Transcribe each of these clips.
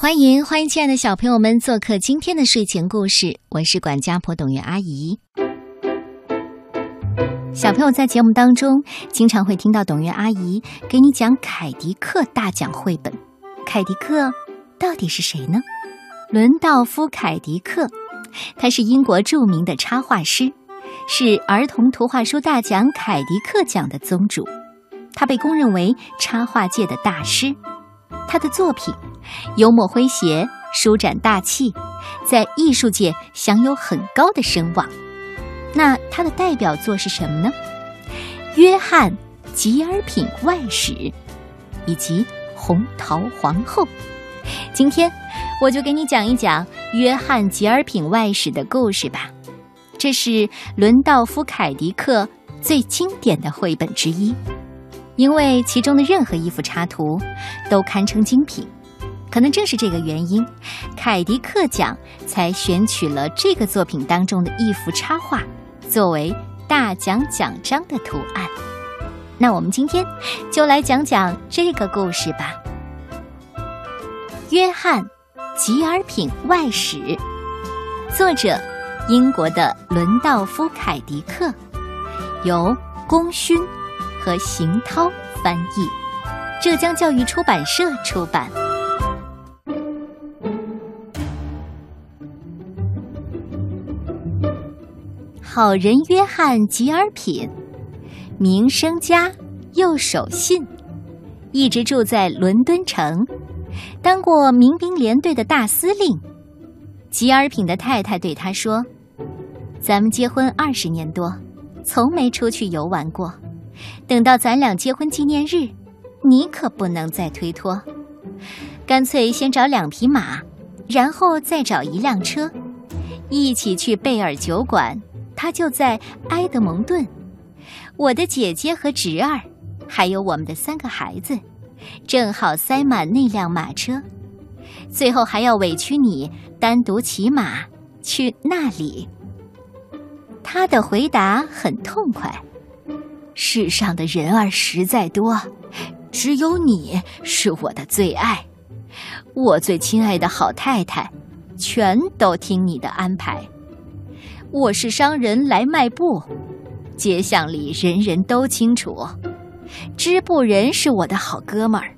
欢迎欢迎，亲爱的小朋友们做客今天的睡前故事，我是管家婆董月阿姨。小朋友在节目当中经常会听到董月阿姨给你讲凯迪克大奖绘本。凯迪克到底是谁呢？伦道夫·凯迪克，他是英国著名的插画师，是儿童图画书大奖凯迪克奖的宗主。他被公认为插画界的大师。他的作品幽默诙谐、舒展大气，在艺术界享有很高的声望。那他的代表作是什么呢？《约翰·吉尔品外史》以及《红桃皇后》。今天我就给你讲一讲《约翰·吉尔品外史》的故事吧。这是伦道夫·凯迪克最经典的绘本之一。因为其中的任何一幅插图都堪称精品，可能正是这个原因，凯迪克奖才选取了这个作品当中的一幅插画作为大奖奖章的图案。那我们今天就来讲讲这个故事吧，《约翰·吉尔品外史》，作者英国的伦道夫·凯迪克，由功勋。和邢涛翻译，浙江教育出版社出版。好人约翰·吉尔品，名声家又守信，一直住在伦敦城，当过民兵连队的大司令。吉尔品的太太对他说：“咱们结婚二十年多，从没出去游玩过。”等到咱俩结婚纪念日，你可不能再推脱，干脆先找两匹马，然后再找一辆车，一起去贝尔酒馆。他就在埃德蒙顿。我的姐姐和侄儿，还有我们的三个孩子，正好塞满那辆马车。最后还要委屈你单独骑马去那里。他的回答很痛快。世上的人儿实在多，只有你是我的最爱，我最亲爱的好太太，全都听你的安排。我是商人来卖布，街巷里人人都清楚，织布人是我的好哥们儿，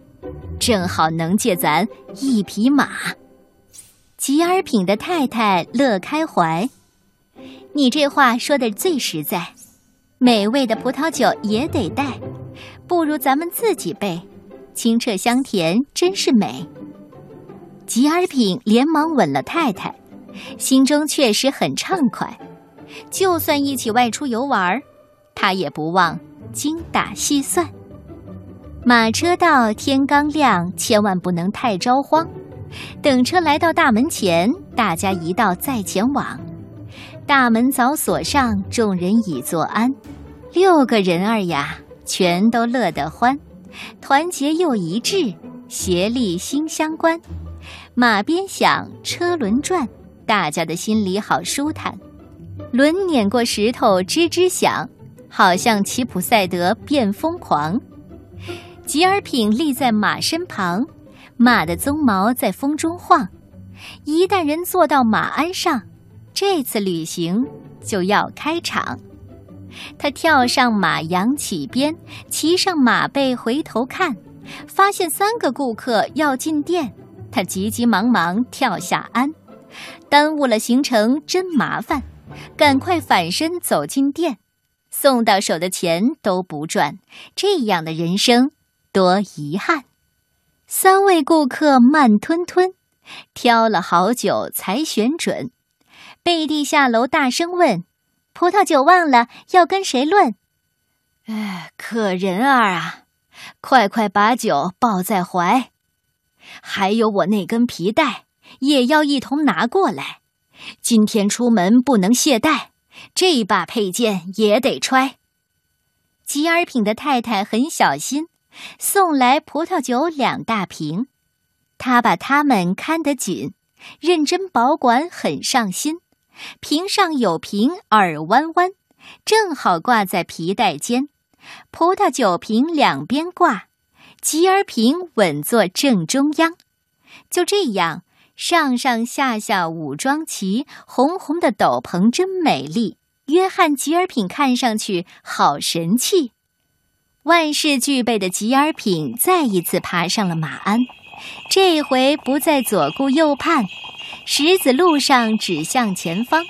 正好能借咱一匹马。吉尔品的太太乐开怀，你这话说的最实在。美味的葡萄酒也得带，不如咱们自己备，清澈香甜，真是美。吉尔品连忙吻了太太，心中确实很畅快。就算一起外出游玩，他也不忘精打细算。马车到，天刚亮，千万不能太着慌。等车来到大门前，大家一道再前往。大门早锁上，众人已坐安。六个人儿呀，全都乐得欢，团结又一致，协力心相关。马鞭响，车轮转，大家的心里好舒坦。轮碾过石头，吱吱响，好像齐普赛德变疯狂。吉尔品立在马身旁，马的鬃毛在风中晃。一旦人坐到马鞍上，这次旅行就要开场。他跳上马，扬起鞭，骑上马背，回头看，发现三个顾客要进店，他急急忙忙跳下鞍，耽误了行程真麻烦，赶快反身走进店，送到手的钱都不赚，这样的人生多遗憾。三位顾客慢吞吞，挑了好久才选准，背地下楼大声问。葡萄酒忘了要跟谁论？哎，可人儿啊，快快把酒抱在怀，还有我那根皮带也要一同拿过来。今天出门不能懈怠，这把佩剑也得揣。吉尔品的太太很小心，送来葡萄酒两大瓶，他把它们看得紧，认真保管，很上心。瓶上有瓶耳弯弯，正好挂在皮带间。葡萄酒瓶两边挂，吉尔瓶稳坐正中央。就这样，上上下下武装齐，红红的斗篷真美丽。约翰·吉尔品看上去好神气。万事俱备的吉尔品再一次爬上了马鞍，这回不再左顾右盼，石子路上指向前方。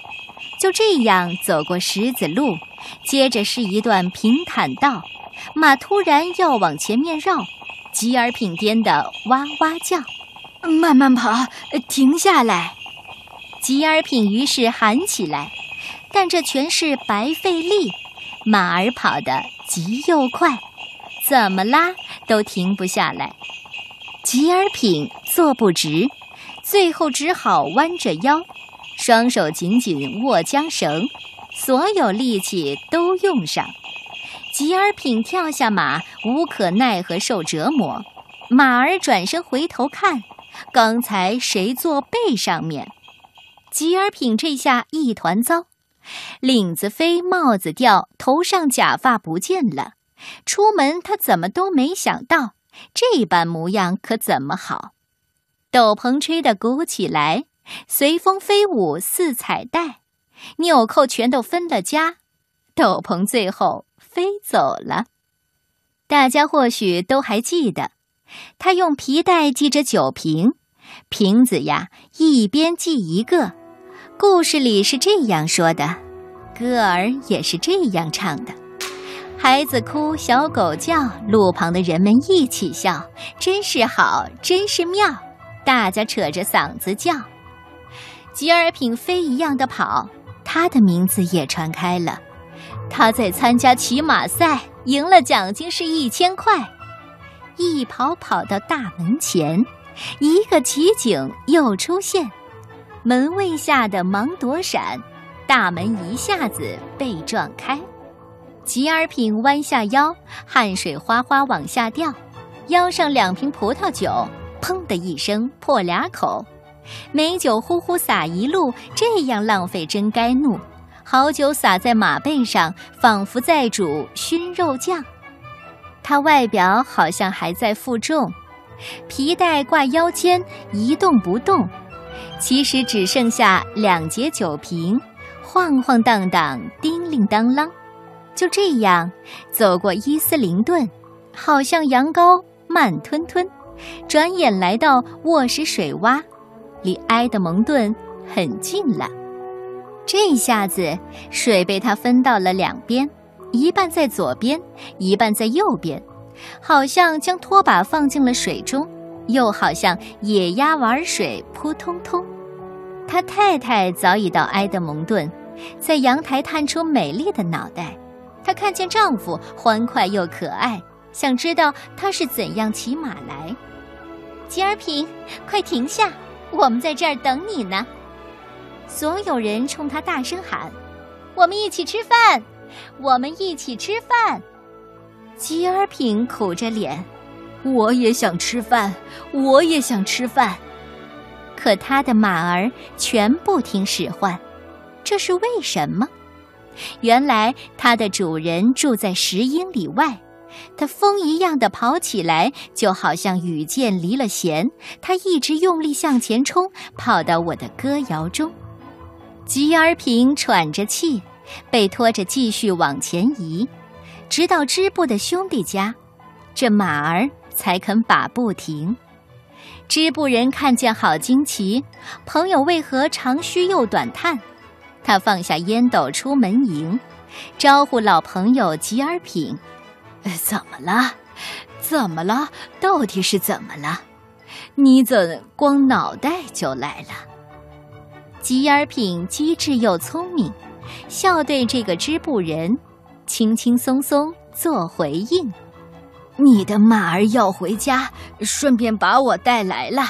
就这样走过石子路，接着是一段平坦道，马突然要往前面绕，吉尔品颠得哇哇叫。慢慢跑，停下来！吉尔品于是喊起来，但这全是白费力。马儿跑得急又快，怎么拉都停不下来。吉尔品坐不直，最后只好弯着腰，双手紧紧握缰绳，所有力气都用上。吉尔品跳下马，无可奈何受折磨。马儿转身回头看。刚才谁坐背上面？吉尔品这下一团糟，领子飞，帽子掉，头上假发不见了。出门他怎么都没想到，这般模样可怎么好？斗篷吹得鼓起来，随风飞舞似彩带，纽扣全都分了家，斗篷最后飞走了。大家或许都还记得。他用皮带系着酒瓶，瓶子呀，一边系一个。故事里是这样说的，歌儿也是这样唱的。孩子哭，小狗叫，路旁的人们一起笑，真是好，真是妙。大家扯着嗓子叫。吉尔品飞一样的跑，他的名字也传开了。他在参加骑马赛，赢了奖金是一千块。一跑跑到大门前，一个奇景又出现，门卫吓得忙躲闪，大门一下子被撞开。吉尔品弯下腰，汗水哗哗往下掉，腰上两瓶葡萄酒，砰的一声破俩口，美酒呼呼洒一路，这样浪费真该怒。好酒洒在马背上，仿佛在煮熏肉酱。他外表好像还在负重，皮带挂腰间一动不动，其实只剩下两节酒瓶，晃晃荡荡，叮铃当啷，就这样走过伊斯林顿，好像羊羔慢吞吞，转眼来到卧室水洼，离埃德蒙顿很近了。这下子水被他分到了两边。一半在左边，一半在右边，好像将拖把放进了水中，又好像野鸭玩水，扑通通。他太太早已到埃德蒙顿，在阳台探出美丽的脑袋。她看见丈夫欢快又可爱，想知道他是怎样骑马来。吉尔平，快停下，我们在这儿等你呢。所有人冲他大声喊：“我们一起吃饭。”我们一起吃饭。吉尔品苦着脸，我也想吃饭，我也想吃饭。可他的马儿全不听使唤，这是为什么？原来他的主人住在十英里外，他风一样的跑起来，就好像羽箭离了弦。他一直用力向前冲，跑到我的歌谣中。吉尔品喘着气。被拖着继续往前移，直到织布的兄弟家，这马儿才肯把步停。织布人看见好惊奇，朋友为何长吁又短叹？他放下烟斗出门迎，招呼老朋友吉尔品：“怎么了？怎么了？到底是怎么了？你怎光脑袋就来了？”吉尔品机智又聪明。笑对这个织布人，轻轻松松做回应：“你的马儿要回家，顺便把我带来了。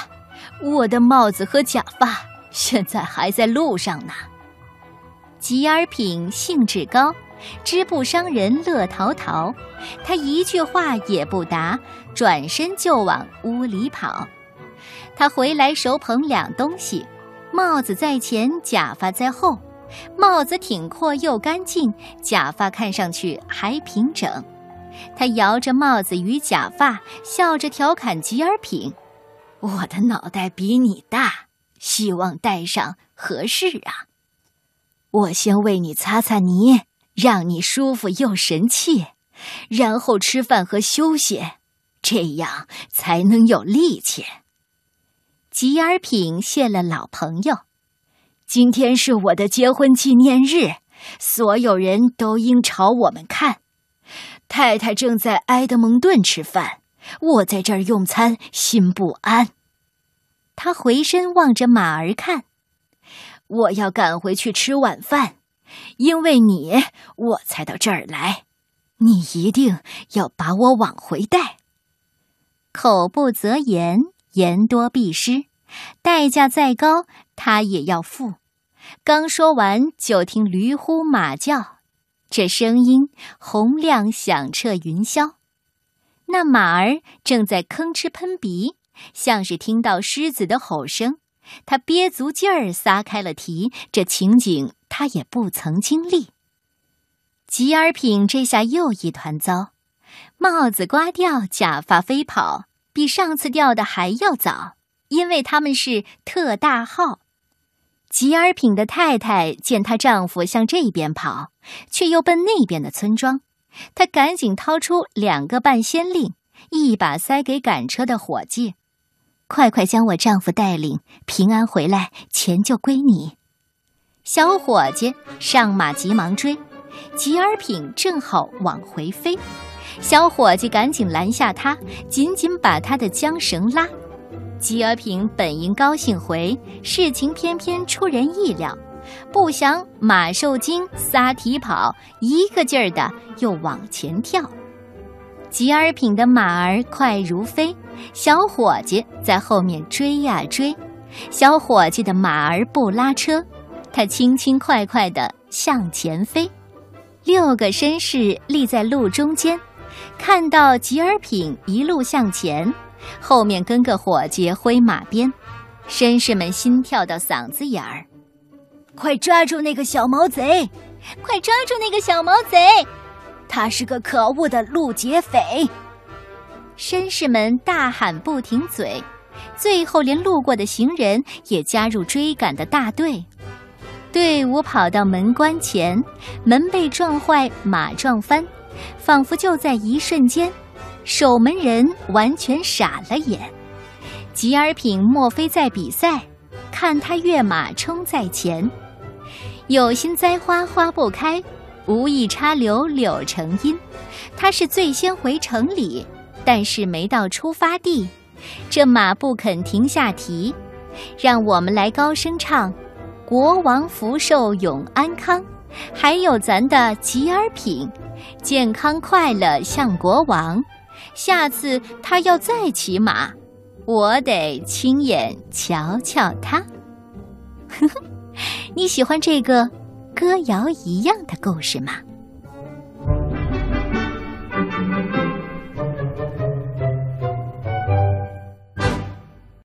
我的帽子和假发现在还在路上呢。”吉尔品兴致高，织布商人乐淘淘，他一句话也不答，转身就往屋里跑。他回来手捧两东西，帽子在前，假发在后。帽子挺阔又干净，假发看上去还平整。他摇着帽子与假发，笑着调侃吉尔品：“我的脑袋比你大，希望戴上合适啊。我先为你擦擦泥，让你舒服又神气，然后吃饭和休息，这样才能有力气。吉尔品谢了老朋友。今天是我的结婚纪念日，所有人都应朝我们看。太太正在埃德蒙顿吃饭，我在这儿用餐，心不安。他回身望着马儿看。我要赶回去吃晚饭，因为你我才到这儿来。你一定要把我往回带。口不择言，言多必失，代价再高，他也要付。刚说完，就听驴呼马叫，这声音洪亮响彻云霄。那马儿正在吭哧喷鼻，像是听到狮子的吼声。他憋足劲儿撒开了蹄，这情景他也不曾经历。吉尔品这下又一团糟，帽子刮掉，假发飞跑，比上次掉的还要早，因为他们是特大号。吉尔品的太太见她丈夫向这边跑，却又奔那边的村庄，她赶紧掏出两个半仙令，一把塞给赶车的伙计。快快将我丈夫带领平安回来，钱就归你。小伙计上马急忙追，吉尔品正好往回飞，小伙计赶紧拦下他，紧紧把他的缰绳拉。吉尔品本应高兴回，事情偏偏出人意料，不想马受惊撒蹄跑，一个劲儿的又往前跳。吉尔品的马儿快如飞，小伙计在后面追呀追。小伙计的马儿不拉车，他轻轻快快地向前飞。六个绅士立在路中间，看到吉尔品一路向前，后面跟个伙计挥马鞭。绅士们心跳到嗓子眼儿：“快抓住那个小毛贼！快抓住那个小毛贼！”他是个可恶的路劫匪！绅士们大喊不停嘴，最后连路过的行人也加入追赶的大队。队伍跑到门关前，门被撞坏，马撞翻，仿佛就在一瞬间，守门人完全傻了眼。吉尔品莫非在比赛？看他跃马冲在前，有心栽花花不开。无意插柳柳成荫，他是最先回城里，但是没到出发地，这马不肯停下蹄。让我们来高声唱：“国王福寿永安康。”还有咱的吉尔品，健康快乐像国王。下次他要再骑马，我得亲眼瞧瞧他。呵呵，你喜欢这个？歌谣一样的故事吗？